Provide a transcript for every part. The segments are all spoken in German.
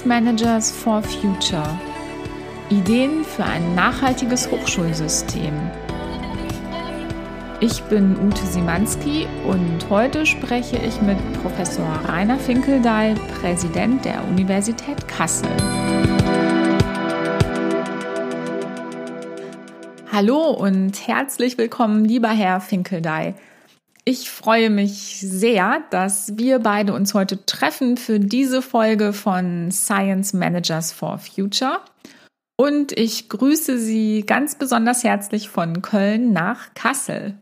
Science Managers for Future. Ideen für ein nachhaltiges Hochschulsystem. Ich bin Ute Simanski und heute spreche ich mit Professor Rainer Finkeldahl, Präsident der Universität Kassel. Hallo und herzlich willkommen, lieber Herr Finkeldahl. Ich freue mich sehr, dass wir beide uns heute treffen für diese Folge von Science Managers for Future. Und ich grüße Sie ganz besonders herzlich von Köln nach Kassel.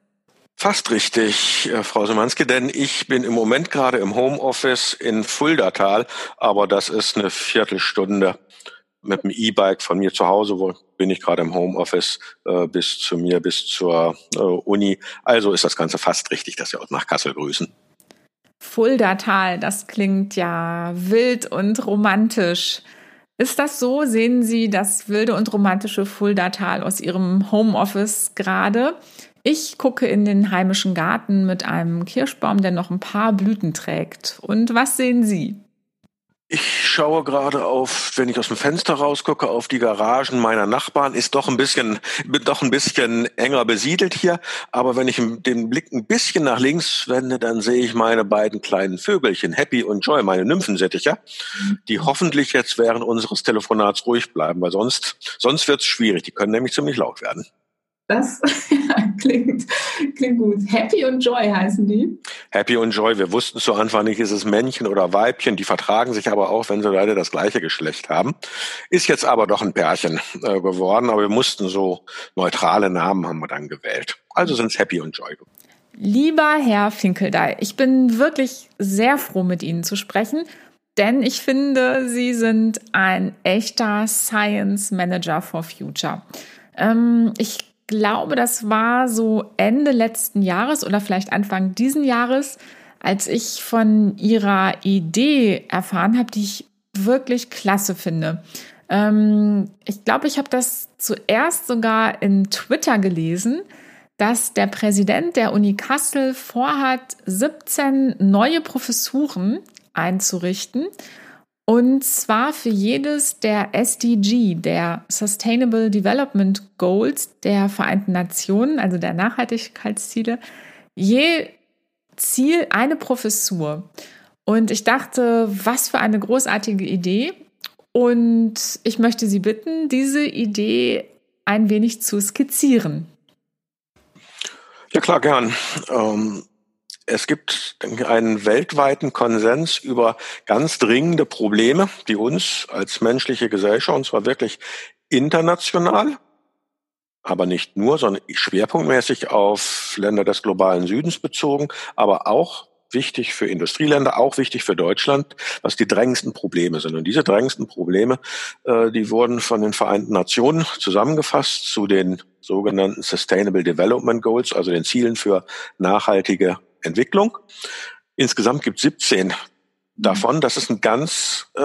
Fast richtig, äh, Frau Semanski, denn ich bin im Moment gerade im Homeoffice in Fuldatal, aber das ist eine Viertelstunde mit dem E-Bike von mir zu Hause, wo bin ich gerade im Homeoffice äh, bis zu mir, bis zur äh, Uni. Also ist das Ganze fast richtig, dass wir uns nach Kassel grüßen. Fuldatal, das klingt ja wild und romantisch. Ist das so? Sehen Sie das wilde und romantische Fuldatal aus Ihrem Homeoffice gerade? Ich gucke in den heimischen Garten mit einem Kirschbaum, der noch ein paar Blüten trägt. Und was sehen Sie? Ich schaue gerade auf, wenn ich aus dem Fenster rausgucke, auf die Garagen meiner Nachbarn. Ist doch ein bisschen, doch ein bisschen enger besiedelt hier. Aber wenn ich den Blick ein bisschen nach links wende, dann sehe ich meine beiden kleinen Vögelchen, Happy und Joy, meine Nymphensittiche, die hoffentlich jetzt während unseres Telefonats ruhig bleiben, weil sonst, sonst wird es schwierig. Die können nämlich ziemlich laut werden. Das klingt, klingt gut. Happy und Joy heißen die. Happy und Joy. Wir wussten zu Anfang nicht, ist es Männchen oder Weibchen. Die vertragen sich aber auch, wenn sie leider das gleiche Geschlecht haben. Ist jetzt aber doch ein Pärchen äh, geworden. Aber wir mussten so neutrale Namen haben wir dann gewählt. Also sind es Happy und Joy. Lieber Herr Finkeldey, ich bin wirklich sehr froh, mit Ihnen zu sprechen. Denn ich finde, Sie sind ein echter Science Manager for Future. Ähm, ich glaube, das war so Ende letzten Jahres oder vielleicht Anfang diesen Jahres, als ich von ihrer Idee erfahren habe, die ich wirklich klasse finde. Ähm, ich glaube, ich habe das zuerst sogar in Twitter gelesen, dass der Präsident der Uni Kassel vorhat, 17 neue Professuren einzurichten und zwar für jedes der SDG, der Sustainable Development Goals der Vereinten Nationen, also der Nachhaltigkeitsziele, je Ziel eine Professur. Und ich dachte, was für eine großartige Idee. Und ich möchte Sie bitten, diese Idee ein wenig zu skizzieren. Ja, klar, gern. Ähm es gibt einen weltweiten Konsens über ganz dringende Probleme, die uns als menschliche Gesellschaft, und zwar wirklich international, aber nicht nur, sondern schwerpunktmäßig auf Länder des globalen Südens bezogen, aber auch wichtig für Industrieländer, auch wichtig für Deutschland, was die drängendsten Probleme sind. Und diese drängendsten Probleme, äh, die wurden von den Vereinten Nationen zusammengefasst zu den sogenannten Sustainable Development Goals, also den Zielen für nachhaltige Entwicklung. Insgesamt gibt es 17 davon. Das ist ein ganz, äh,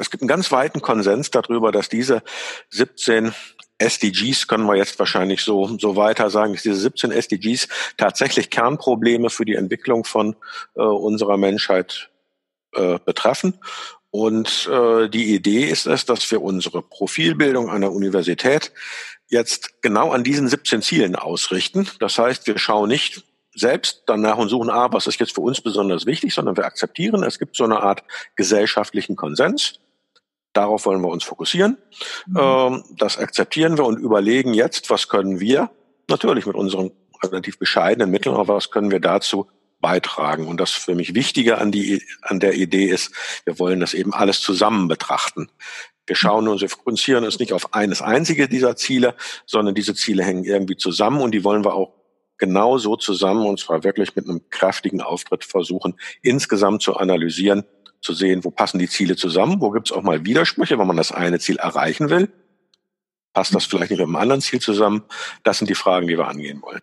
es gibt einen ganz weiten Konsens darüber, dass diese 17 SDGs können wir jetzt wahrscheinlich so, so weiter sagen, dass diese 17 SDGs tatsächlich Kernprobleme für die Entwicklung von äh, unserer Menschheit äh, betreffen. Und äh, die Idee ist es, dass wir unsere Profilbildung an der Universität jetzt genau an diesen 17 Zielen ausrichten. Das heißt, wir schauen nicht, selbst danach und suchen, ah, was ist jetzt für uns besonders wichtig, sondern wir akzeptieren, es gibt so eine Art gesellschaftlichen Konsens. Darauf wollen wir uns fokussieren. Mhm. Ähm, das akzeptieren wir und überlegen jetzt, was können wir natürlich mit unseren relativ bescheidenen Mitteln, aber was können wir dazu beitragen. Und das für mich Wichtige an, die, an der Idee ist, wir wollen das eben alles zusammen betrachten. Wir schauen uns, wir fokussieren uns nicht auf eines einzige dieser Ziele, sondern diese Ziele hängen irgendwie zusammen und die wollen wir auch genau so zusammen, und zwar wirklich mit einem kräftigen Auftritt versuchen, insgesamt zu analysieren, zu sehen, wo passen die Ziele zusammen, wo gibt es auch mal Widersprüche, wenn man das eine Ziel erreichen will. Passt das vielleicht nicht mit einem anderen Ziel zusammen? Das sind die Fragen, die wir angehen wollen.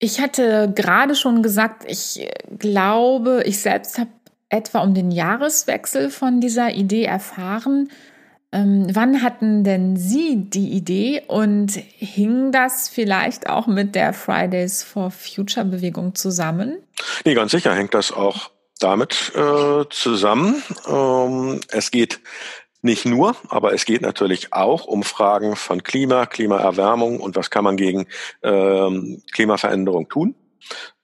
Ich hatte gerade schon gesagt, ich glaube, ich selbst habe etwa um den Jahreswechsel von dieser Idee erfahren. Ähm, wann hatten denn Sie die Idee und hing das vielleicht auch mit der Fridays for Future Bewegung zusammen? Nee, ganz sicher hängt das auch damit äh, zusammen. Ähm, es geht nicht nur, aber es geht natürlich auch um Fragen von Klima, Klimaerwärmung und was kann man gegen ähm, Klimaveränderung tun.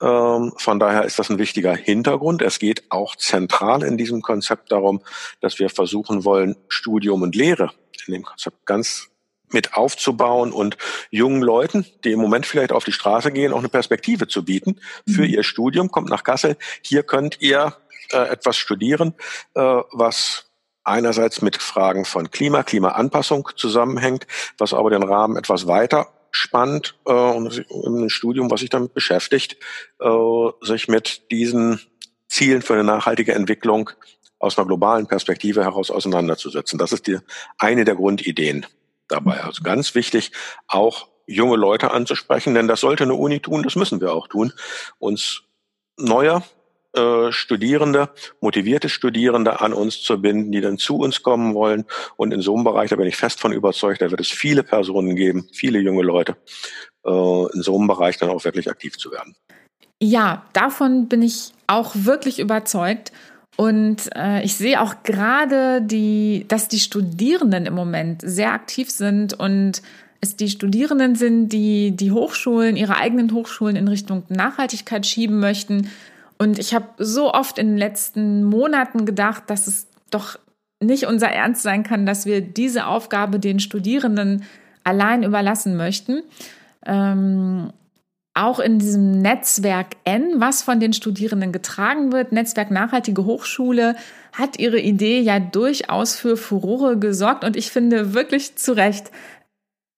Ähm, von daher ist das ein wichtiger Hintergrund. Es geht auch zentral in diesem Konzept darum, dass wir versuchen wollen, Studium und Lehre in dem Konzept ganz mit aufzubauen und jungen Leuten, die im Moment vielleicht auf die Straße gehen, auch eine Perspektive zu bieten für mhm. ihr Studium. Kommt nach Kassel. Hier könnt ihr äh, etwas studieren, äh, was einerseits mit Fragen von Klima, Klimaanpassung zusammenhängt, was aber den Rahmen etwas weiter spannt äh, und ein Studium, was sich damit beschäftigt, äh, sich mit diesen Zielen für eine nachhaltige Entwicklung aus einer globalen Perspektive heraus auseinanderzusetzen. Das ist die eine der Grundideen dabei. Also ganz wichtig, auch junge Leute anzusprechen, denn das sollte eine Uni tun, das müssen wir auch tun, uns neuer äh, Studierende, motivierte Studierende an uns zu binden, die dann zu uns kommen wollen. Und in so einem Bereich, da bin ich fest von überzeugt, da wird es viele Personen geben, viele junge Leute, äh, in so einem Bereich dann auch wirklich aktiv zu werden. Ja, davon bin ich auch wirklich überzeugt. Und äh, ich sehe auch gerade die, dass die Studierenden im Moment sehr aktiv sind und es die Studierenden sind, die die Hochschulen, ihre eigenen Hochschulen in Richtung Nachhaltigkeit schieben möchten. Und ich habe so oft in den letzten Monaten gedacht, dass es doch nicht unser Ernst sein kann, dass wir diese Aufgabe den Studierenden allein überlassen möchten. Ähm, auch in diesem Netzwerk N, was von den Studierenden getragen wird, Netzwerk Nachhaltige Hochschule, hat ihre Idee ja durchaus für Furore gesorgt und ich finde wirklich zu Recht.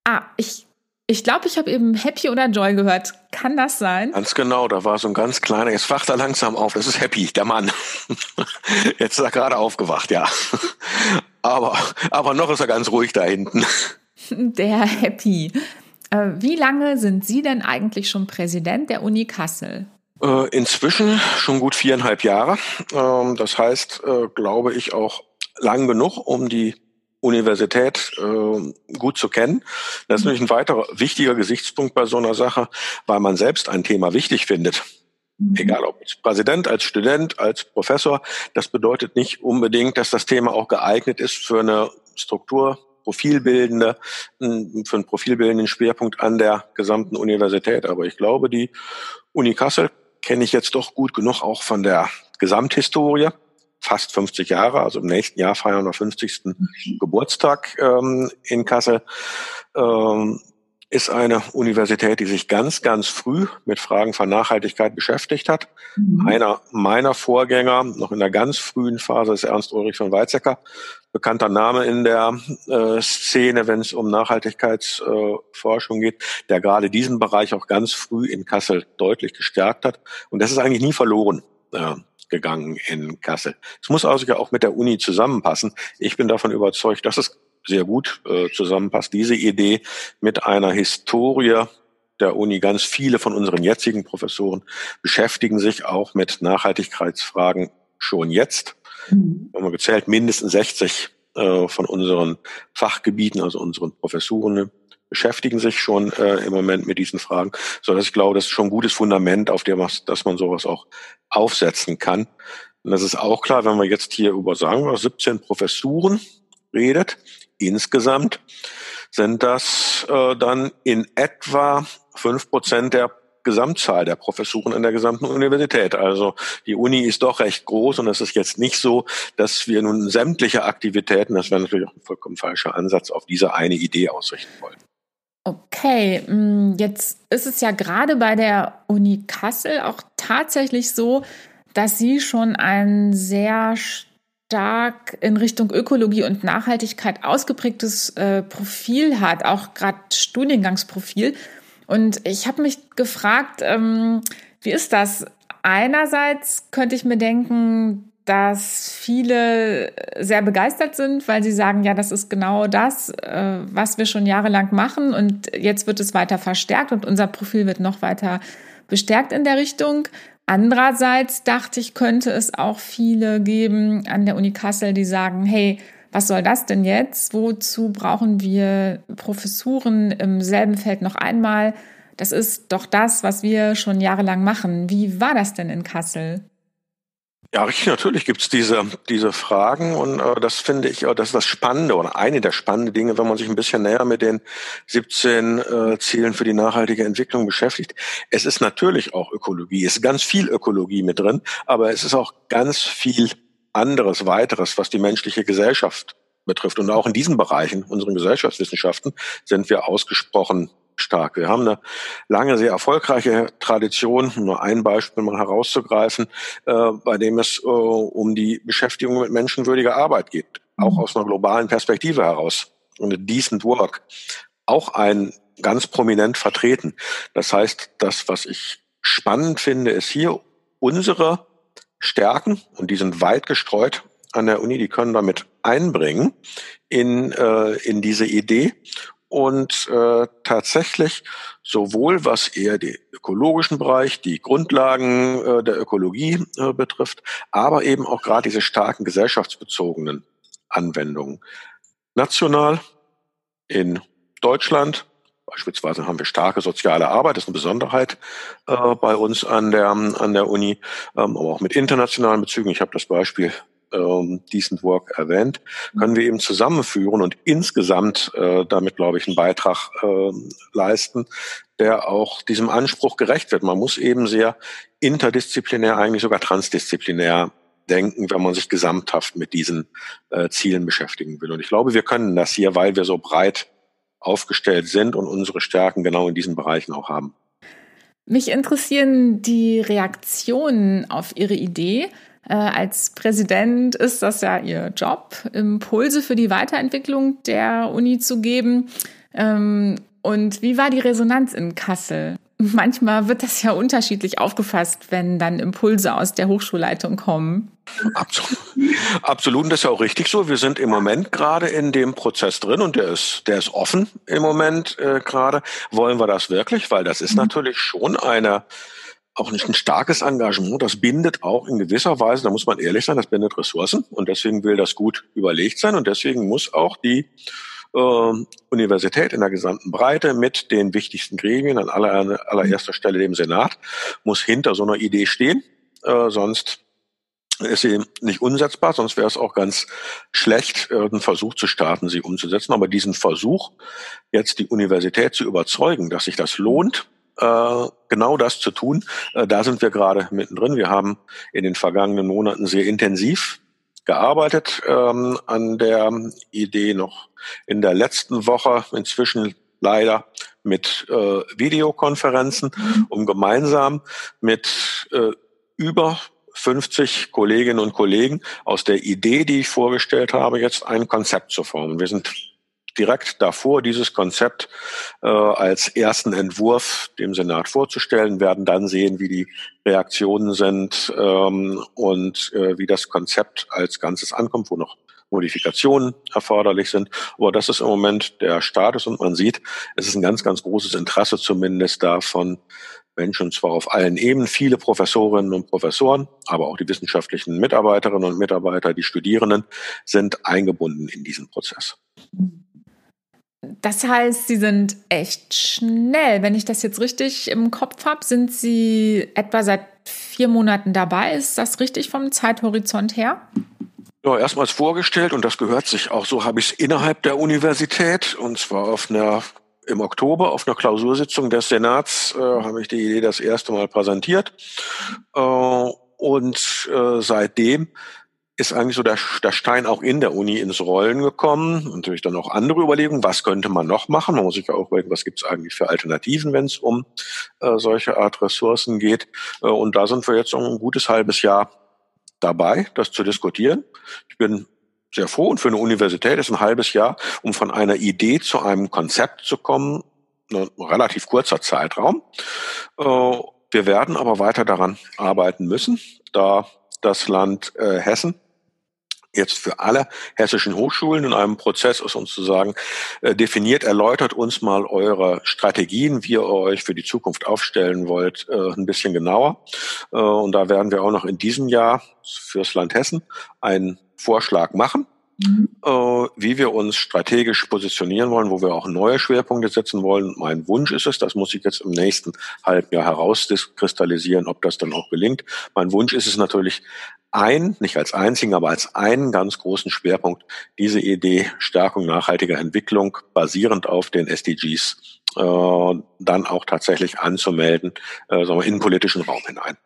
Ah, ich ich glaube, ich habe eben Happy oder Joy gehört. Kann das sein? Ganz genau, da war so ein ganz kleiner, jetzt wacht er langsam auf. Das ist Happy, der Mann. Jetzt ist er gerade aufgewacht, ja. Aber, aber noch ist er ganz ruhig da hinten. Der Happy. Äh, wie lange sind Sie denn eigentlich schon Präsident der Uni Kassel? Äh, inzwischen schon gut viereinhalb Jahre. Ähm, das heißt, äh, glaube ich, auch lang genug, um die Universität äh, gut zu kennen. Das ist natürlich ein weiterer wichtiger Gesichtspunkt bei so einer Sache, weil man selbst ein Thema wichtig findet. Mhm. Egal ob als Präsident, als Student, als Professor. Das bedeutet nicht unbedingt, dass das Thema auch geeignet ist für eine Struktur, profilbildende, für einen profilbildenden Schwerpunkt an der gesamten Universität. Aber ich glaube, die Uni Kassel kenne ich jetzt doch gut genug auch von der Gesamthistorie fast 50 Jahre, also im nächsten Jahr feiern wir 50. Mhm. Geburtstag ähm, in Kassel. Ähm, ist eine Universität, die sich ganz, ganz früh mit Fragen von Nachhaltigkeit beschäftigt hat. Mhm. Einer meiner Vorgänger, noch in der ganz frühen Phase, ist Ernst Ulrich von Weizsäcker, bekannter Name in der äh, Szene, wenn es um Nachhaltigkeitsforschung äh, geht, der gerade diesen Bereich auch ganz früh in Kassel deutlich gestärkt hat. Und das ist eigentlich nie verloren. Äh, gegangen in Kassel. Es muss also ja auch mit der Uni zusammenpassen. Ich bin davon überzeugt, dass es sehr gut äh, zusammenpasst. Diese Idee mit einer Historie der Uni, ganz viele von unseren jetzigen Professoren beschäftigen sich auch mit Nachhaltigkeitsfragen schon jetzt. Mhm. Haben wir gezählt, mindestens 60 äh, von unseren Fachgebieten, also unseren Professuren beschäftigen sich schon äh, im Moment mit diesen Fragen, so dass ich glaube, das ist schon ein gutes Fundament, auf dem man, dass man sowas auch aufsetzen kann. Und das ist auch klar, wenn man jetzt hier über, sagen wir, 17 Professuren redet, insgesamt sind das äh, dann in etwa fünf Prozent der Gesamtzahl der Professuren in der gesamten Universität. Also die Uni ist doch recht groß und es ist jetzt nicht so, dass wir nun sämtliche Aktivitäten, das wäre natürlich auch ein vollkommen falscher Ansatz, auf diese eine Idee ausrichten wollen. Okay, mm, jetzt ist es ja gerade bei der Uni Kassel auch tatsächlich so, dass sie schon ein sehr stark in Richtung Ökologie und Nachhaltigkeit ausgeprägtes äh, Profil hat, auch gerade Studiengangsprofil. Und ich habe mich gefragt, ähm, wie ist das? Einerseits könnte ich mir denken, dass viele sehr begeistert sind, weil sie sagen, ja, das ist genau das, äh, was wir schon jahrelang machen und jetzt wird es weiter verstärkt und unser Profil wird noch weiter bestärkt in der Richtung. Andererseits dachte ich, könnte es auch viele geben an der Uni Kassel, die sagen, hey, was soll das denn jetzt? Wozu brauchen wir Professuren im selben Feld noch einmal? Das ist doch das, was wir schon jahrelang machen. Wie war das denn in Kassel? Ja, richtig, natürlich gibt's diese, diese Fragen und äh, das finde ich, äh, das ist das Spannende oder eine der spannenden Dinge, wenn man sich ein bisschen näher mit den 17 äh, Zielen für die nachhaltige Entwicklung beschäftigt. Es ist natürlich auch Ökologie, es ist ganz viel Ökologie mit drin, aber es ist auch ganz viel anderes, weiteres, was die menschliche Gesellschaft betrifft. Und auch in diesen Bereichen, unseren Gesellschaftswissenschaften, sind wir ausgesprochen stark. Wir haben eine lange, sehr erfolgreiche Tradition, nur ein Beispiel mal herauszugreifen, äh, bei dem es äh, um die Beschäftigung mit menschenwürdiger Arbeit geht, auch aus einer globalen Perspektive heraus. Und Decent Work, auch ein ganz prominent vertreten. Das heißt, das, was ich spannend finde, ist hier unsere Stärken, und die sind weit gestreut an der Uni, die können damit einbringen in, äh, in diese Idee und äh, tatsächlich sowohl was eher den ökologischen Bereich, die Grundlagen äh, der Ökologie äh, betrifft, aber eben auch gerade diese starken gesellschaftsbezogenen Anwendungen. National in Deutschland Beispielsweise haben wir starke soziale Arbeit, das ist eine Besonderheit äh, bei uns an der, an der Uni, ähm, aber auch mit internationalen Bezügen. Ich habe das Beispiel ähm, Decent Work erwähnt, können wir eben zusammenführen und insgesamt äh, damit, glaube ich, einen Beitrag äh, leisten, der auch diesem Anspruch gerecht wird. Man muss eben sehr interdisziplinär, eigentlich sogar transdisziplinär denken, wenn man sich gesamthaft mit diesen äh, Zielen beschäftigen will. Und ich glaube, wir können das hier, weil wir so breit aufgestellt sind und unsere Stärken genau in diesen Bereichen auch haben. Mich interessieren die Reaktionen auf Ihre Idee. Äh, als Präsident ist das ja Ihr Job, Impulse für die Weiterentwicklung der Uni zu geben. Ähm, und wie war die Resonanz in Kassel? Manchmal wird das ja unterschiedlich aufgefasst, wenn dann Impulse aus der Hochschulleitung kommen. Absolut. Absolut, das ist ja auch richtig so. Wir sind im Moment gerade in dem Prozess drin und der ist, der ist offen im Moment äh, gerade. Wollen wir das wirklich? Weil das ist mhm. natürlich schon eine, auch nicht ein starkes Engagement. Das bindet auch in gewisser Weise, da muss man ehrlich sein, das bindet Ressourcen und deswegen will das gut überlegt sein und deswegen muss auch die äh, Universität in der gesamten Breite mit den wichtigsten Gremien, an aller, allererster Stelle dem Senat, muss hinter so einer Idee stehen. Äh, sonst ist sie nicht umsetzbar, sonst wäre es auch ganz schlecht, einen Versuch zu starten, sie umzusetzen. Aber diesen Versuch, jetzt die Universität zu überzeugen, dass sich das lohnt, äh, genau das zu tun, äh, da sind wir gerade mittendrin. Wir haben in den vergangenen Monaten sehr intensiv gearbeitet ähm, an der Idee noch in der letzten Woche, inzwischen leider mit äh, Videokonferenzen, mhm. um gemeinsam mit äh, über 50 Kolleginnen und Kollegen aus der Idee, die ich vorgestellt habe, jetzt ein Konzept zu formen. Wir sind direkt davor, dieses Konzept äh, als ersten Entwurf dem Senat vorzustellen, werden dann sehen, wie die Reaktionen sind ähm, und äh, wie das Konzept als Ganzes ankommt, wo noch Modifikationen erforderlich sind. Aber das ist im Moment der Status und man sieht, es ist ein ganz, ganz großes Interesse zumindest da von Menschen, zwar auf allen Ebenen, viele Professorinnen und Professoren, aber auch die wissenschaftlichen Mitarbeiterinnen und Mitarbeiter, die Studierenden sind eingebunden in diesen Prozess. Das heißt, Sie sind echt schnell. Wenn ich das jetzt richtig im Kopf habe, sind Sie etwa seit vier Monaten dabei. Ist das richtig vom Zeithorizont her? Ja, erstmals vorgestellt und das gehört sich auch so, habe ich es innerhalb der Universität und zwar auf einer im Oktober auf einer Klausursitzung des Senats äh, habe ich die Idee das erste Mal präsentiert äh, und äh, seitdem ist eigentlich so der, der Stein auch in der Uni ins Rollen gekommen. Natürlich dann auch andere Überlegungen, was könnte man noch machen. Man muss sich ja auch überlegen, was gibt es eigentlich für Alternativen, wenn es um äh, solche Art Ressourcen geht. Äh, und da sind wir jetzt um ein gutes halbes Jahr dabei, das zu diskutieren. Ich bin sehr froh und für eine Universität ist ein halbes Jahr, um von einer Idee zu einem Konzept zu kommen, ein relativ kurzer Zeitraum. Äh, wir werden aber weiter daran arbeiten müssen, da das Land äh, Hessen jetzt für alle hessischen Hochschulen in einem Prozess ist uns zu sagen, äh, definiert, erläutert uns mal eure Strategien, wie ihr euch für die Zukunft aufstellen wollt, äh, ein bisschen genauer. Äh, und da werden wir auch noch in diesem Jahr fürs Land Hessen einen Vorschlag machen. Mhm. Äh, wie wir uns strategisch positionieren wollen, wo wir auch neue Schwerpunkte setzen wollen. Mein Wunsch ist es, das muss ich jetzt im nächsten Halbjahr herauskristallisieren, ob das dann auch gelingt. Mein Wunsch ist es natürlich, ein, nicht als einzigen, aber als einen ganz großen Schwerpunkt diese Idee Stärkung nachhaltiger Entwicklung basierend auf den SDGs äh, dann auch tatsächlich anzumelden, äh, sagen wir, in den politischen Raum hinein.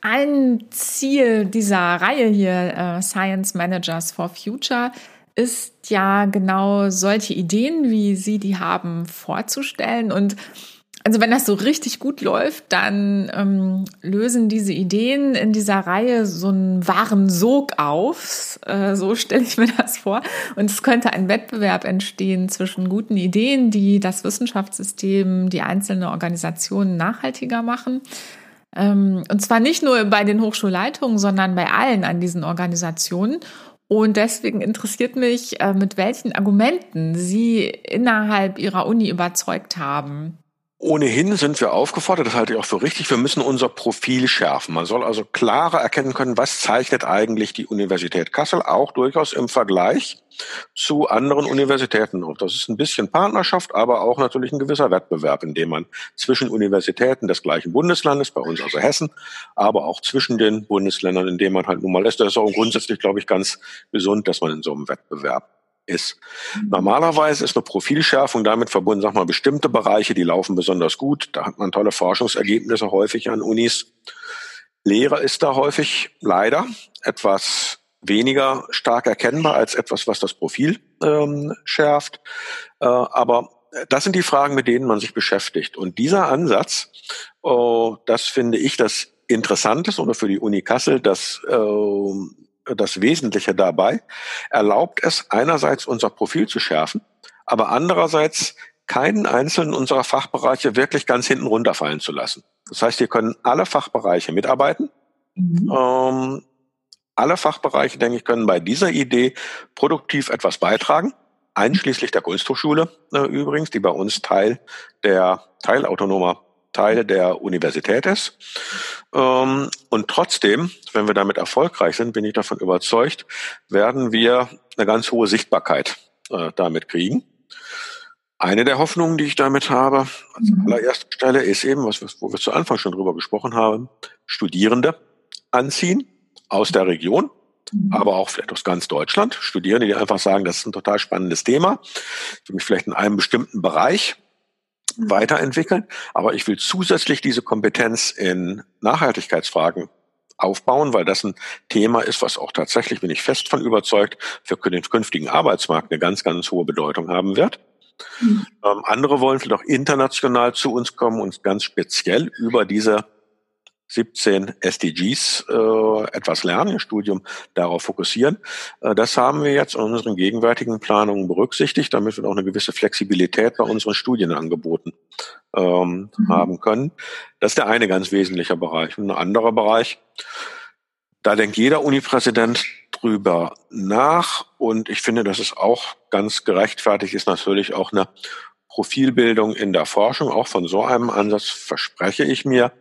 Ein Ziel dieser Reihe hier, äh, Science Managers for Future, ist ja genau solche Ideen, wie Sie die haben, vorzustellen. Und also wenn das so richtig gut läuft, dann ähm, lösen diese Ideen in dieser Reihe so einen wahren Sog auf. Äh, so stelle ich mir das vor. Und es könnte ein Wettbewerb entstehen zwischen guten Ideen, die das Wissenschaftssystem, die einzelne Organisationen nachhaltiger machen. Ähm, und zwar nicht nur bei den Hochschulleitungen, sondern bei allen an diesen Organisationen. Und deswegen interessiert mich, äh, mit welchen Argumenten Sie innerhalb Ihrer Uni überzeugt haben. Ohnehin sind wir aufgefordert, das halte ich auch für richtig, wir müssen unser Profil schärfen. Man soll also klarer erkennen können, was zeichnet eigentlich die Universität Kassel auch durchaus im Vergleich zu anderen Universitäten auf. Das ist ein bisschen Partnerschaft, aber auch natürlich ein gewisser Wettbewerb, in dem man zwischen Universitäten des gleichen Bundeslandes, bei uns also Hessen, aber auch zwischen den Bundesländern, in dem man halt nun mal ist. Das ist auch grundsätzlich, glaube ich, ganz gesund, dass man in so einem Wettbewerb ist. Normalerweise ist eine Profilschärfung damit verbunden, sag mal, bestimmte Bereiche, die laufen besonders gut. Da hat man tolle Forschungsergebnisse häufig an Unis. Lehre ist da häufig leider etwas weniger stark erkennbar als etwas, was das Profil ähm, schärft. Äh, aber das sind die Fragen, mit denen man sich beschäftigt. Und dieser Ansatz, äh, das finde ich das Interessantes oder für die Uni Kassel das äh, das Wesentliche dabei, erlaubt es einerseits unser Profil zu schärfen, aber andererseits keinen einzelnen unserer Fachbereiche wirklich ganz hinten runterfallen zu lassen. Das heißt, hier können alle Fachbereiche mitarbeiten. Mhm. Ähm, alle Fachbereiche, denke ich, können bei dieser Idee produktiv etwas beitragen, einschließlich der Kunsthochschule äh, übrigens, die bei uns Teil der teilautonomer Teil der Universität ist. Ähm, und trotzdem, wenn wir damit erfolgreich sind, bin ich davon überzeugt, werden wir eine ganz hohe Sichtbarkeit äh, damit kriegen. Eine der Hoffnungen, die ich damit habe, als mhm. allererste Stelle, ist eben, was wo wir zu Anfang schon drüber gesprochen haben, Studierende anziehen aus der Region, mhm. aber auch vielleicht aus ganz Deutschland. Studierende, die einfach sagen, das ist ein total spannendes Thema. Ich will mich vielleicht in einem bestimmten Bereich. Weiterentwickeln. Aber ich will zusätzlich diese Kompetenz in Nachhaltigkeitsfragen aufbauen, weil das ein Thema ist, was auch tatsächlich, bin ich fest von überzeugt, für den künftigen Arbeitsmarkt eine ganz, ganz hohe Bedeutung haben wird. Mhm. Ähm, andere wollen vielleicht auch international zu uns kommen und ganz speziell über diese 17 SDGs äh, etwas lernen, ihr Studium darauf fokussieren. Äh, das haben wir jetzt in unseren gegenwärtigen Planungen berücksichtigt, damit wir auch eine gewisse Flexibilität bei unseren Studienangeboten ähm, mhm. haben können. Das ist der eine ganz wesentliche Bereich. Und ein anderer Bereich, da denkt jeder Unipräsident drüber nach und ich finde, dass es auch ganz gerechtfertigt ist, natürlich auch eine Profilbildung in der Forschung. Auch von so einem Ansatz verspreche ich mir,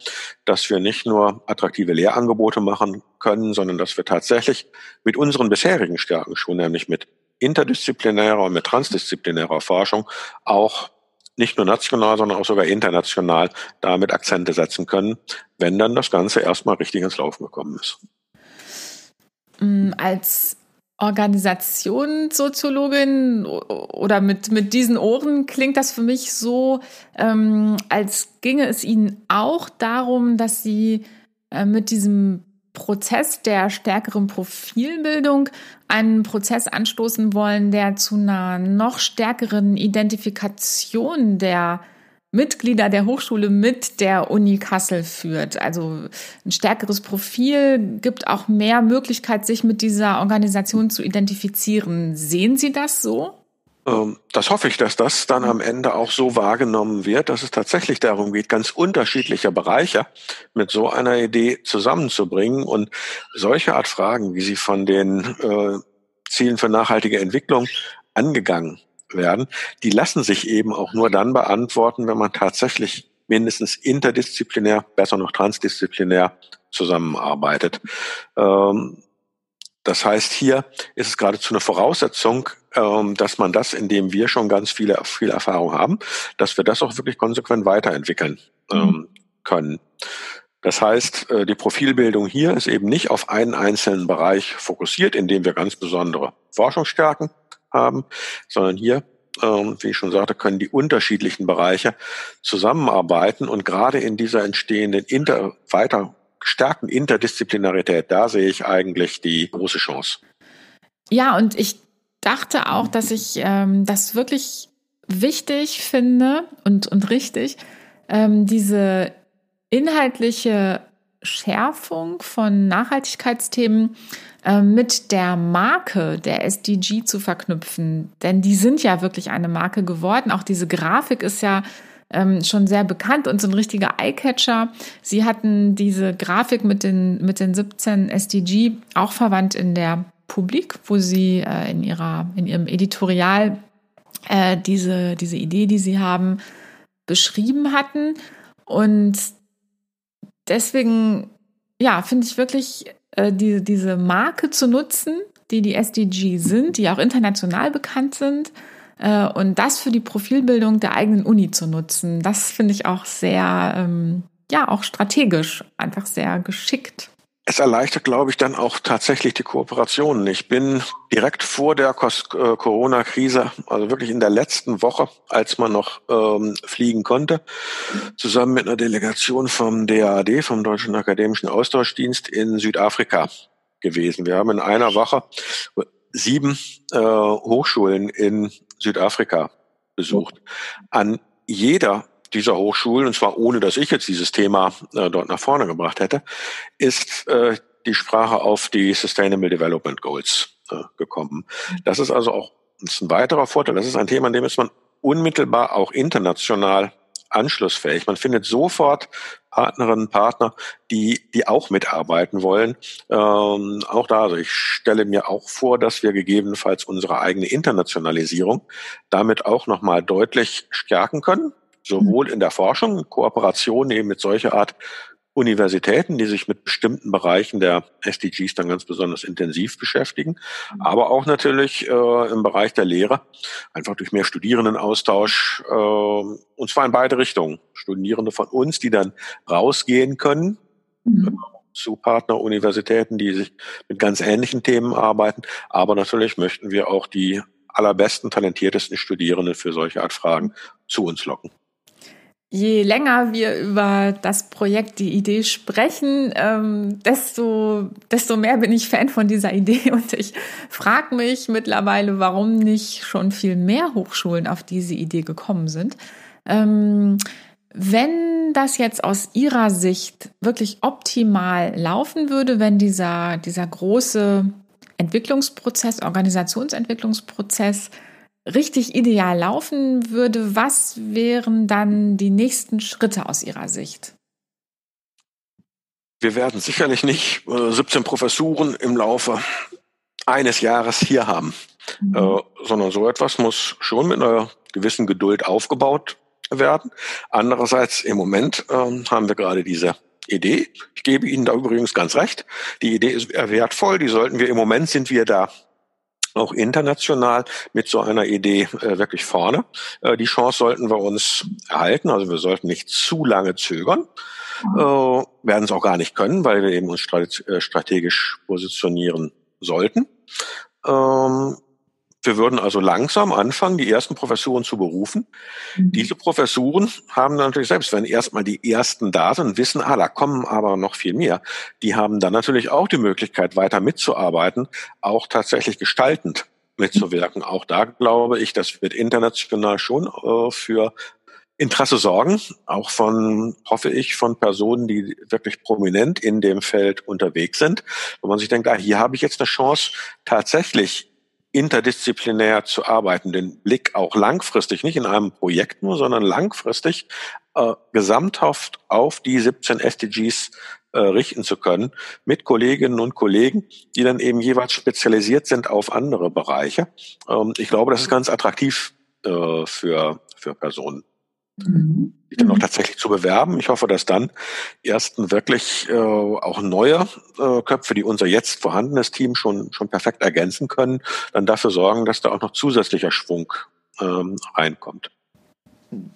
dass wir nicht nur attraktive Lehrangebote machen können, sondern dass wir tatsächlich mit unseren bisherigen Stärken schon, nämlich mit interdisziplinärer und mit transdisziplinärer Forschung auch nicht nur national, sondern auch sogar international damit Akzente setzen können, wenn dann das Ganze erstmal richtig ins Laufen gekommen ist. Mm, als Organisationssoziologin oder mit, mit diesen Ohren klingt das für mich so, ähm, als ginge es Ihnen auch darum, dass Sie äh, mit diesem Prozess der stärkeren Profilbildung einen Prozess anstoßen wollen, der zu einer noch stärkeren Identifikation der Mitglieder der Hochschule mit der Uni Kassel führt. Also ein stärkeres Profil gibt auch mehr Möglichkeit, sich mit dieser Organisation zu identifizieren. Sehen Sie das so? Ähm, das hoffe ich, dass das dann am Ende auch so wahrgenommen wird, dass es tatsächlich darum geht, ganz unterschiedliche Bereiche mit so einer Idee zusammenzubringen und solche Art Fragen, wie sie von den äh, Zielen für nachhaltige Entwicklung angegangen werden, die lassen sich eben auch nur dann beantworten, wenn man tatsächlich mindestens interdisziplinär, besser noch transdisziplinär zusammenarbeitet. Ähm, das heißt, hier ist es geradezu eine Voraussetzung, ähm, dass man das, indem wir schon ganz viele, viel Erfahrung haben, dass wir das auch wirklich konsequent weiterentwickeln ähm, mhm. können. Das heißt, äh, die Profilbildung hier ist eben nicht auf einen einzelnen Bereich fokussiert, in dem wir ganz besondere Forschungsstärken haben, sondern hier, ähm, wie ich schon sagte, können die unterschiedlichen Bereiche zusammenarbeiten und gerade in dieser entstehenden inter, weiter gestärkten Interdisziplinarität, da sehe ich eigentlich die große Chance. Ja, und ich dachte auch, dass ich ähm, das wirklich wichtig finde und, und richtig, ähm, diese inhaltliche Schärfung von Nachhaltigkeitsthemen äh, mit der Marke der SDG zu verknüpfen. Denn die sind ja wirklich eine Marke geworden. Auch diese Grafik ist ja ähm, schon sehr bekannt und so ein richtiger Eyecatcher. Sie hatten diese Grafik mit den, mit den 17 SDG auch verwandt in der Publik, wo sie äh, in, ihrer, in ihrem Editorial äh, diese, diese Idee, die sie haben, beschrieben hatten. Und deswegen, ja, finde ich wirklich, äh, die, diese Marke zu nutzen, die die SDG sind, die auch international bekannt sind, äh, und das für die Profilbildung der eigenen Uni zu nutzen, das finde ich auch sehr, ähm, ja, auch strategisch, einfach sehr geschickt. Es erleichtert, glaube ich, dann auch tatsächlich die Kooperationen. Ich bin direkt vor der äh, Corona-Krise, also wirklich in der letzten Woche, als man noch ähm, fliegen konnte, zusammen mit einer Delegation vom DAAD, vom Deutschen Akademischen Austauschdienst in Südafrika gewesen. Wir haben in einer Woche sieben äh, Hochschulen in Südafrika besucht. An jeder dieser Hochschulen, und zwar ohne dass ich jetzt dieses Thema äh, dort nach vorne gebracht hätte, ist äh, die Sprache auf die Sustainable Development Goals äh, gekommen. Das ist also auch ist ein weiterer Vorteil. Das ist ein Thema, an dem ist man unmittelbar auch international anschlussfähig. Man findet sofort Partnerinnen, Partner, die, die auch mitarbeiten wollen. Ähm, auch da, also ich stelle mir auch vor, dass wir gegebenenfalls unsere eigene Internationalisierung damit auch nochmal deutlich stärken können sowohl in der Forschung, Kooperation eben mit solcher Art Universitäten, die sich mit bestimmten Bereichen der SDGs dann ganz besonders intensiv beschäftigen, aber auch natürlich äh, im Bereich der Lehre, einfach durch mehr Studierendenaustausch, äh, und zwar in beide Richtungen. Studierende von uns, die dann rausgehen können, mhm. zu Partneruniversitäten, die sich mit ganz ähnlichen Themen arbeiten, aber natürlich möchten wir auch die allerbesten, talentiertesten Studierenden für solche Art Fragen zu uns locken je länger wir über das Projekt, die Idee sprechen, ähm, desto, desto mehr bin ich Fan von dieser Idee und ich frage mich mittlerweile, warum nicht schon viel mehr Hochschulen auf diese Idee gekommen sind. Ähm, wenn das jetzt aus Ihrer Sicht wirklich optimal laufen würde, wenn dieser, dieser große Entwicklungsprozess, Organisationsentwicklungsprozess richtig ideal laufen würde, was wären dann die nächsten Schritte aus Ihrer Sicht? Wir werden sicherlich nicht äh, 17 Professuren im Laufe eines Jahres hier haben, mhm. äh, sondern so etwas muss schon mit einer gewissen Geduld aufgebaut werden. Andererseits im Moment äh, haben wir gerade diese Idee. Ich gebe Ihnen da übrigens ganz recht. Die Idee ist wertvoll. Die sollten wir im Moment sind wir da auch international mit so einer Idee äh, wirklich vorne. Äh, die Chance sollten wir uns erhalten. Also wir sollten nicht zu lange zögern. Äh, werden es auch gar nicht können, weil wir eben uns äh, strategisch positionieren sollten. Ähm, wir würden also langsam anfangen, die ersten Professuren zu berufen. Mhm. Diese Professuren haben natürlich selbst, wenn erstmal die ersten da sind, wissen, ah, da kommen aber noch viel mehr. Die haben dann natürlich auch die Möglichkeit, weiter mitzuarbeiten, auch tatsächlich gestaltend mitzuwirken. Auch da glaube ich, das wird international schon äh, für Interesse sorgen, auch von, hoffe ich, von Personen, die wirklich prominent in dem Feld unterwegs sind, wo man sich denkt, ah, hier habe ich jetzt eine Chance, tatsächlich interdisziplinär zu arbeiten, den Blick auch langfristig, nicht in einem Projekt nur, sondern langfristig äh, gesamthaft auf die 17 SDGs äh, richten zu können, mit Kolleginnen und Kollegen, die dann eben jeweils spezialisiert sind auf andere Bereiche. Ähm, ich glaube, das ist ganz attraktiv äh, für, für Personen. Mhm. sich dann auch tatsächlich zu bewerben. Ich hoffe, dass dann ersten wirklich äh, auch neue äh, Köpfe, die unser jetzt vorhandenes Team schon, schon perfekt ergänzen können, dann dafür sorgen, dass da auch noch zusätzlicher Schwung ähm, reinkommt.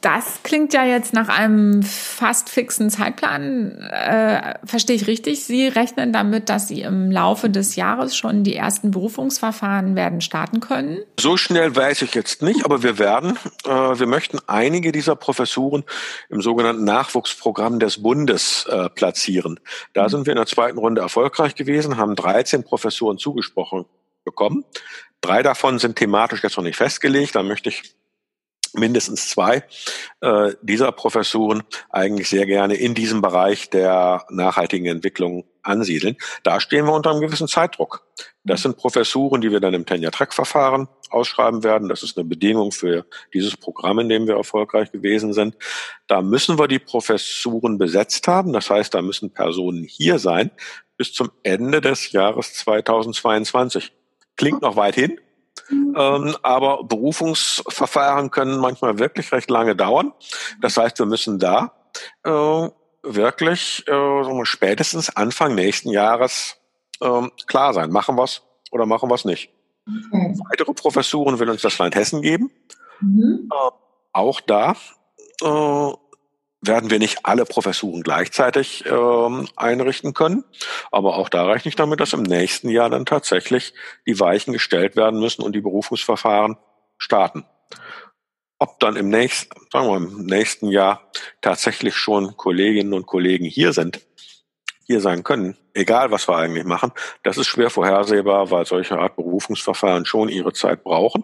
Das klingt ja jetzt nach einem fast fixen Zeitplan. Äh, verstehe ich richtig? Sie rechnen damit, dass Sie im Laufe des Jahres schon die ersten Berufungsverfahren werden starten können? So schnell weiß ich jetzt nicht, aber wir werden. Äh, wir möchten einige dieser Professuren im sogenannten Nachwuchsprogramm des Bundes äh, platzieren. Da mhm. sind wir in der zweiten Runde erfolgreich gewesen, haben 13 Professuren zugesprochen bekommen. Drei davon sind thematisch jetzt noch nicht festgelegt. Da möchte ich mindestens zwei äh, dieser Professuren eigentlich sehr gerne in diesem Bereich der nachhaltigen Entwicklung ansiedeln. Da stehen wir unter einem gewissen Zeitdruck. Das sind Professuren, die wir dann im Tenure-Track-Verfahren ausschreiben werden. Das ist eine Bedingung für dieses Programm, in dem wir erfolgreich gewesen sind. Da müssen wir die Professuren besetzt haben. Das heißt, da müssen Personen hier sein bis zum Ende des Jahres 2022. Klingt noch weit hin, ähm, aber Berufungsverfahren können manchmal wirklich recht lange dauern. Das heißt, wir müssen da äh, wirklich äh, spätestens Anfang nächsten Jahres äh, klar sein. Machen wir es oder machen wir es nicht. Okay. Weitere Professuren will uns das Land Hessen geben. Mhm. Äh, auch da äh, werden wir nicht alle Professuren gleichzeitig ähm, einrichten können. Aber auch da rechne ich damit, dass im nächsten Jahr dann tatsächlich die Weichen gestellt werden müssen und die Berufungsverfahren starten. Ob dann im nächsten, sagen wir im nächsten Jahr tatsächlich schon Kolleginnen und Kollegen hier sind, hier sein können, egal was wir eigentlich machen, das ist schwer vorhersehbar, weil solche Art Berufungsverfahren schon ihre Zeit brauchen.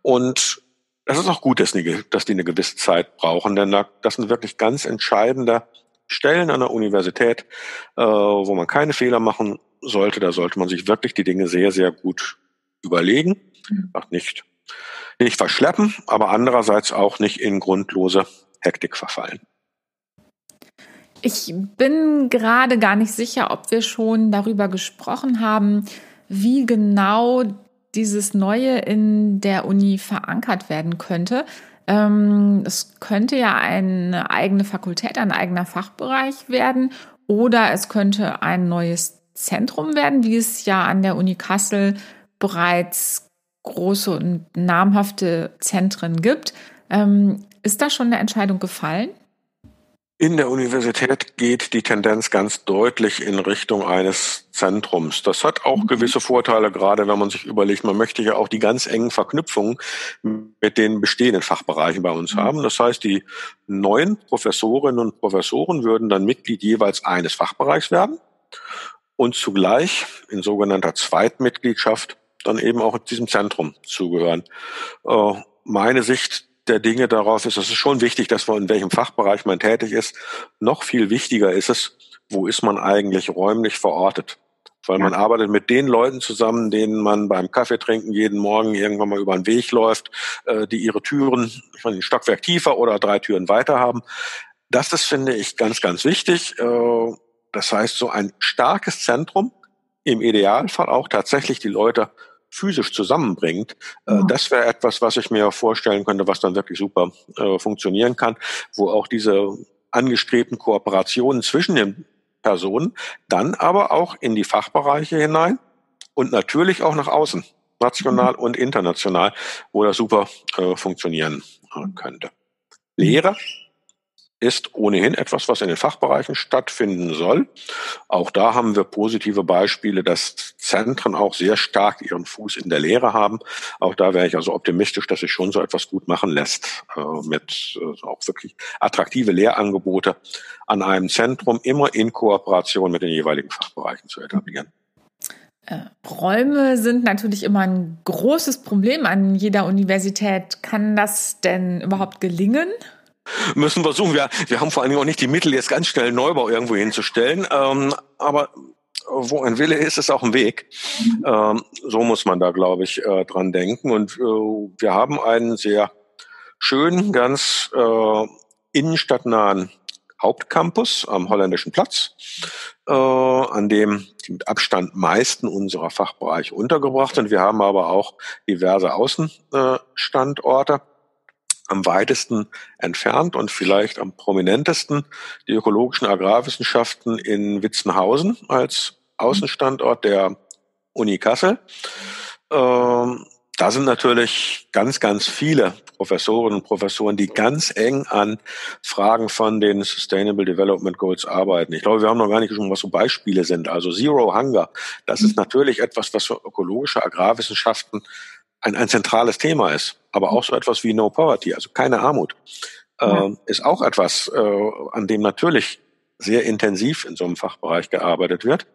Und es ist auch gut, dass die, dass die eine gewisse Zeit brauchen, denn das sind wirklich ganz entscheidende Stellen an der Universität, äh, wo man keine Fehler machen sollte. Da sollte man sich wirklich die Dinge sehr, sehr gut überlegen. Mhm. Auch nicht, nicht verschleppen, aber andererseits auch nicht in grundlose Hektik verfallen. Ich bin gerade gar nicht sicher, ob wir schon darüber gesprochen haben, wie genau dieses Neue in der Uni verankert werden könnte. Ähm, es könnte ja eine eigene Fakultät, ein eigener Fachbereich werden oder es könnte ein neues Zentrum werden, wie es ja an der Uni Kassel bereits große und namhafte Zentren gibt. Ähm, ist da schon eine Entscheidung gefallen? In der Universität geht die Tendenz ganz deutlich in Richtung eines Zentrums. Das hat auch mhm. gewisse Vorteile, gerade wenn man sich überlegt, man möchte ja auch die ganz engen Verknüpfungen mit den bestehenden Fachbereichen bei uns mhm. haben. Das heißt, die neuen Professorinnen und Professoren würden dann Mitglied jeweils eines Fachbereichs werden und zugleich in sogenannter Zweitmitgliedschaft dann eben auch diesem Zentrum zugehören. Äh, meine Sicht der Dinge darauf ist, es ist schon wichtig, dass man in welchem Fachbereich man tätig ist. Noch viel wichtiger ist es, wo ist man eigentlich räumlich verortet? Weil ja. man arbeitet mit den Leuten zusammen, denen man beim Kaffee trinken jeden Morgen irgendwann mal über den Weg läuft, äh, die ihre Türen von den Stockwerk tiefer oder drei Türen weiter haben. Das ist, finde ich, ganz, ganz wichtig. Äh, das heißt, so ein starkes Zentrum, im Idealfall auch tatsächlich die Leute physisch zusammenbringt, äh, ja. das wäre etwas, was ich mir vorstellen könnte, was dann wirklich super äh, funktionieren kann, wo auch diese angestrebten Kooperationen zwischen den Personen dann aber auch in die Fachbereiche hinein und natürlich auch nach außen, national mhm. und international, wo das super äh, funktionieren äh, könnte. Lehre ist ohnehin etwas, was in den Fachbereichen stattfinden soll. Auch da haben wir positive Beispiele, dass Zentren auch sehr stark ihren Fuß in der Lehre haben. Auch da wäre ich also optimistisch, dass sich schon so etwas gut machen lässt, äh, mit äh, auch wirklich attraktive Lehrangebote an einem Zentrum immer in Kooperation mit den jeweiligen Fachbereichen zu etablieren. Äh, Räume sind natürlich immer ein großes Problem an jeder Universität. Kann das denn überhaupt gelingen? Müssen wir suchen. Wir, wir haben vor allen Dingen auch nicht die Mittel, jetzt ganz schnell Neubau irgendwo hinzustellen. Ähm, aber wo ein Wille ist, ist auch ein Weg. Ähm, so muss man da, glaube ich, äh, dran denken. Und äh, wir haben einen sehr schönen, ganz äh, innenstadtnahen Hauptcampus am Holländischen Platz, äh, an dem die mit Abstand meisten unserer Fachbereiche untergebracht sind. Wir haben aber auch diverse Außenstandorte am weitesten entfernt und vielleicht am prominentesten die ökologischen Agrarwissenschaften in Witzenhausen als Außenstandort der Uni Kassel. Ähm, da sind natürlich ganz, ganz viele Professorinnen und Professoren, die ganz eng an Fragen von den Sustainable Development Goals arbeiten. Ich glaube, wir haben noch gar nicht schon, was so Beispiele sind. Also Zero Hunger, das ist natürlich etwas, was für ökologische Agrarwissenschaften ein, ein zentrales Thema ist. Aber auch so etwas wie No Poverty, also keine Armut, äh, ist auch etwas, äh, an dem natürlich sehr intensiv in so einem Fachbereich gearbeitet wird.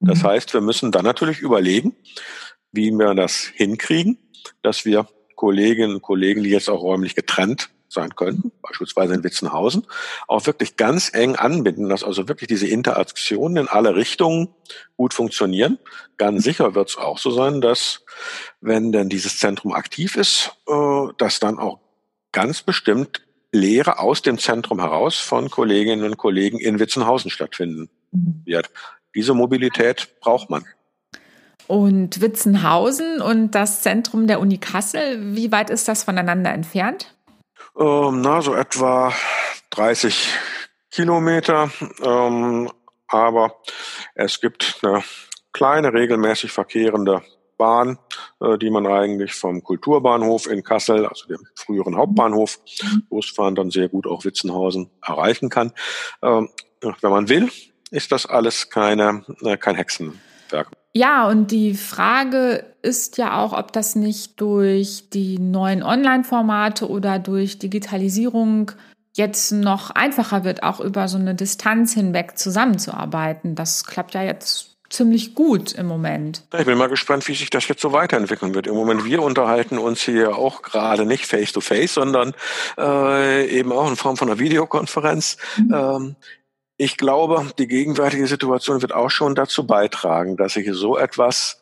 Das mhm. heißt, wir müssen dann natürlich überlegen, wie wir das hinkriegen, dass wir Kolleginnen und Kollegen, die jetzt auch räumlich getrennt sein könnten, beispielsweise in Witzenhausen, auch wirklich ganz eng anbinden, dass also wirklich diese Interaktionen in alle Richtungen gut funktionieren. Ganz sicher wird es auch so sein, dass wenn denn dieses Zentrum aktiv ist, äh, dass dann auch ganz bestimmt Lehre aus dem Zentrum heraus von Kolleginnen und Kollegen in Witzenhausen stattfinden wird. Diese Mobilität braucht man. Und Witzenhausen und das Zentrum der Uni Kassel, wie weit ist das voneinander entfernt? Ähm, na, so etwa 30 Kilometer. Ähm, aber es gibt eine kleine, regelmäßig verkehrende Bahn, äh, die man eigentlich vom Kulturbahnhof in Kassel, also dem früheren Hauptbahnhof, losfahren, dann sehr gut auch Witzenhausen erreichen kann. Ähm, wenn man will, ist das alles keine, äh, kein Hexenwerk. Ja, und die Frage ist ja auch, ob das nicht durch die neuen Online-Formate oder durch Digitalisierung jetzt noch einfacher wird, auch über so eine Distanz hinweg zusammenzuarbeiten. Das klappt ja jetzt ziemlich gut im Moment. Ich bin mal gespannt, wie sich das jetzt so weiterentwickeln wird. Im Moment, wir unterhalten uns hier auch gerade nicht face-to-face, -face, sondern äh, eben auch in Form von einer Videokonferenz. Mhm. Ähm, ich glaube, die gegenwärtige Situation wird auch schon dazu beitragen, dass sich so etwas,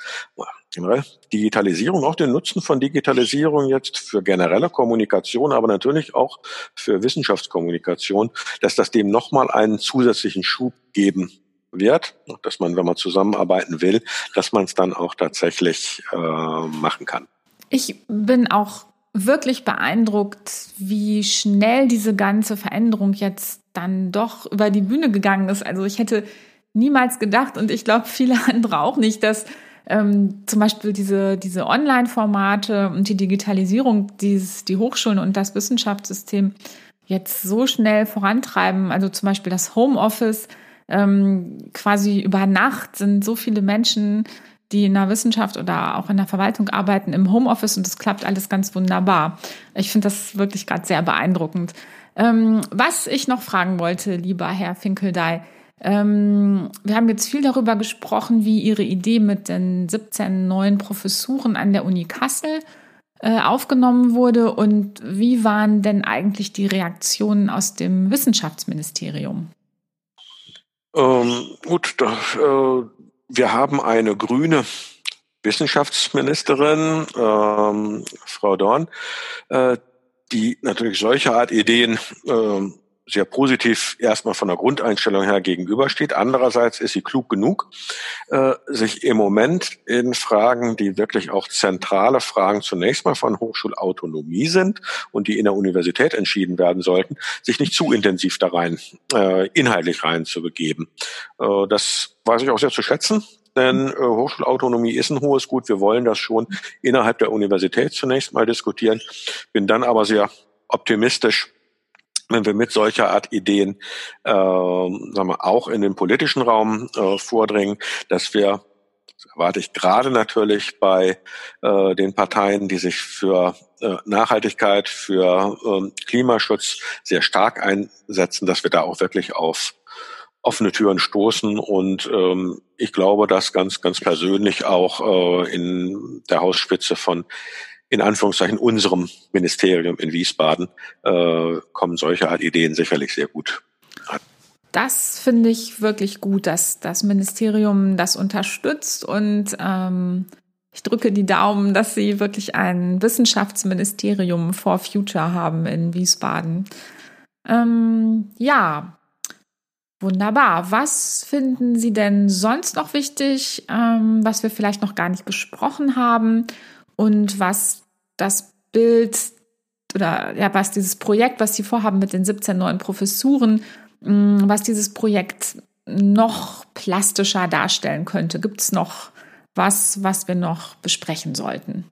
generell Digitalisierung, auch den Nutzen von Digitalisierung jetzt für generelle Kommunikation, aber natürlich auch für Wissenschaftskommunikation, dass das dem nochmal einen zusätzlichen Schub geben wird, dass man, wenn man zusammenarbeiten will, dass man es dann auch tatsächlich äh, machen kann. Ich bin auch wirklich beeindruckt, wie schnell diese ganze Veränderung jetzt dann doch über die Bühne gegangen ist. Also ich hätte niemals gedacht und ich glaube viele andere auch nicht, dass ähm, zum Beispiel diese, diese Online-Formate und die Digitalisierung, dieses, die Hochschulen und das Wissenschaftssystem jetzt so schnell vorantreiben. Also zum Beispiel das Homeoffice, ähm, quasi über Nacht sind so viele Menschen, die in der Wissenschaft oder auch in der Verwaltung arbeiten, im Homeoffice und das klappt alles ganz wunderbar. Ich finde das wirklich gerade sehr beeindruckend. Ähm, was ich noch fragen wollte, lieber Herr Finkeldey, ähm, wir haben jetzt viel darüber gesprochen, wie Ihre Idee mit den 17 neuen Professuren an der Uni Kassel äh, aufgenommen wurde und wie waren denn eigentlich die Reaktionen aus dem Wissenschaftsministerium? Ähm, gut, da, äh, wir haben eine grüne Wissenschaftsministerin, ähm, Frau Dorn, äh, die natürlich solche Art Ideen äh, sehr positiv erstmal von der Grundeinstellung her gegenübersteht. Andererseits ist sie klug genug, äh, sich im Moment in Fragen, die wirklich auch zentrale Fragen zunächst mal von Hochschulautonomie sind und die in der Universität entschieden werden sollten, sich nicht zu intensiv da rein, äh, inhaltlich rein zu begeben. Äh, das weiß ich auch sehr zu schätzen denn äh, Hochschulautonomie ist ein hohes Gut. Wir wollen das schon innerhalb der Universität zunächst mal diskutieren. Bin dann aber sehr optimistisch, wenn wir mit solcher Art Ideen äh, sagen wir, auch in den politischen Raum äh, vordringen, dass wir das erwarte ich gerade natürlich bei äh, den Parteien, die sich für äh, Nachhaltigkeit, für äh, Klimaschutz sehr stark einsetzen, dass wir da auch wirklich auf offene Türen stoßen und ähm, ich glaube, dass ganz, ganz persönlich auch äh, in der Hausspitze von in Anführungszeichen unserem Ministerium in Wiesbaden äh, kommen solche Art Ideen sicherlich sehr gut. Das finde ich wirklich gut, dass das Ministerium das unterstützt und ähm, ich drücke die Daumen, dass Sie wirklich ein Wissenschaftsministerium for Future haben in Wiesbaden. Ähm, ja, Wunderbar. Was finden Sie denn sonst noch wichtig, ähm, was wir vielleicht noch gar nicht besprochen haben und was das Bild oder ja, was dieses Projekt, was Sie vorhaben mit den 17 neuen Professuren, ähm, was dieses Projekt noch plastischer darstellen könnte? Gibt es noch was, was wir noch besprechen sollten?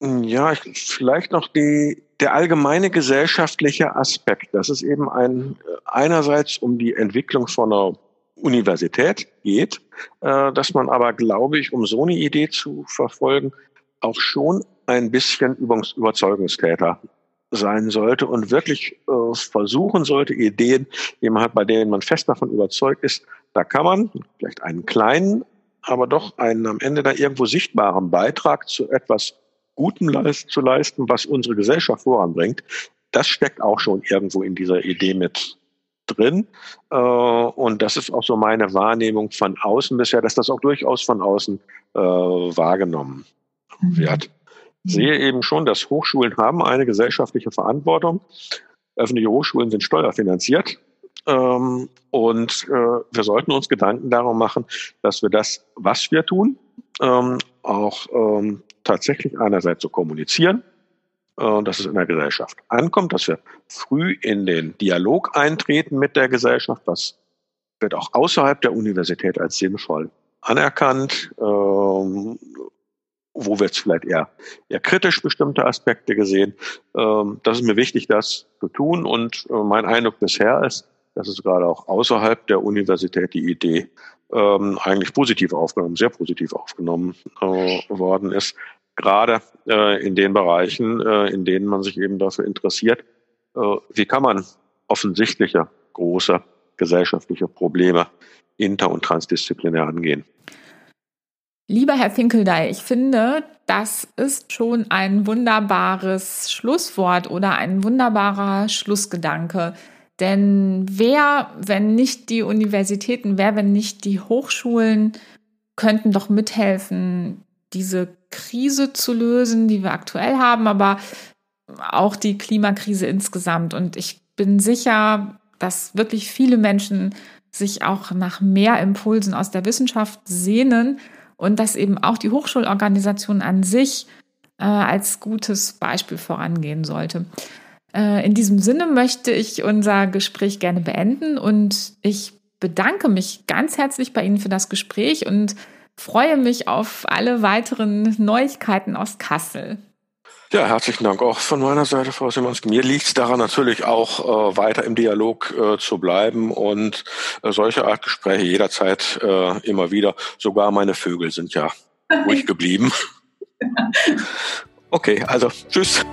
Ja, ich, vielleicht noch die, der allgemeine gesellschaftliche Aspekt. Das ist eben ein, einerseits um die Entwicklung von einer Universität geht, äh, dass man aber, glaube ich, um so eine Idee zu verfolgen, auch schon ein bisschen Überzeugungstäter sein sollte und wirklich äh, versuchen sollte, Ideen, die man hat, bei denen man fest davon überzeugt ist, da kann man vielleicht einen kleinen, aber doch einen am Ende da irgendwo sichtbaren Beitrag zu etwas Gutem leist, zu leisten, was unsere Gesellschaft voranbringt. Das steckt auch schon irgendwo in dieser Idee mit drin. Äh, und das ist auch so meine Wahrnehmung von außen bisher, dass das auch durchaus von außen äh, wahrgenommen mhm. wird. Sehe eben schon, dass Hochschulen haben eine gesellschaftliche Verantwortung. Öffentliche Hochschulen sind steuerfinanziert. Ähm, und äh, wir sollten uns Gedanken darum machen, dass wir das, was wir tun, ähm, auch ähm, tatsächlich einerseits so kommunizieren, äh, dass es in der Gesellschaft ankommt, dass wir früh in den Dialog eintreten mit der Gesellschaft. Das wird auch außerhalb der Universität als sinnvoll anerkannt. Ähm, wo wird es vielleicht eher, eher kritisch bestimmte Aspekte gesehen. Ähm, das ist mir wichtig, das zu tun. Und äh, mein Eindruck bisher ist, dass es gerade auch außerhalb der Universität die Idee ähm, eigentlich positiv aufgenommen, sehr positiv aufgenommen äh, worden ist gerade äh, in den Bereichen, äh, in denen man sich eben dafür interessiert, äh, wie kann man offensichtliche große gesellschaftliche Probleme inter- und transdisziplinär angehen. Lieber Herr Finkeldey, ich finde, das ist schon ein wunderbares Schlusswort oder ein wunderbarer Schlussgedanke. Denn wer, wenn nicht die Universitäten, wer, wenn nicht die Hochschulen, könnten doch mithelfen, diese Krise zu lösen, die wir aktuell haben, aber auch die Klimakrise insgesamt. Und ich bin sicher, dass wirklich viele Menschen sich auch nach mehr Impulsen aus der Wissenschaft sehnen und dass eben auch die Hochschulorganisation an sich äh, als gutes Beispiel vorangehen sollte. Äh, in diesem Sinne möchte ich unser Gespräch gerne beenden und ich bedanke mich ganz herzlich bei Ihnen für das Gespräch und freue mich auf alle weiteren Neuigkeiten aus Kassel. Ja, herzlichen Dank auch von meiner Seite, Frau Simonski. Mir liegt es daran natürlich auch, äh, weiter im Dialog äh, zu bleiben und äh, solche Art Gespräche jederzeit äh, immer wieder. Sogar meine Vögel sind ja ruhig geblieben. Okay, also tschüss.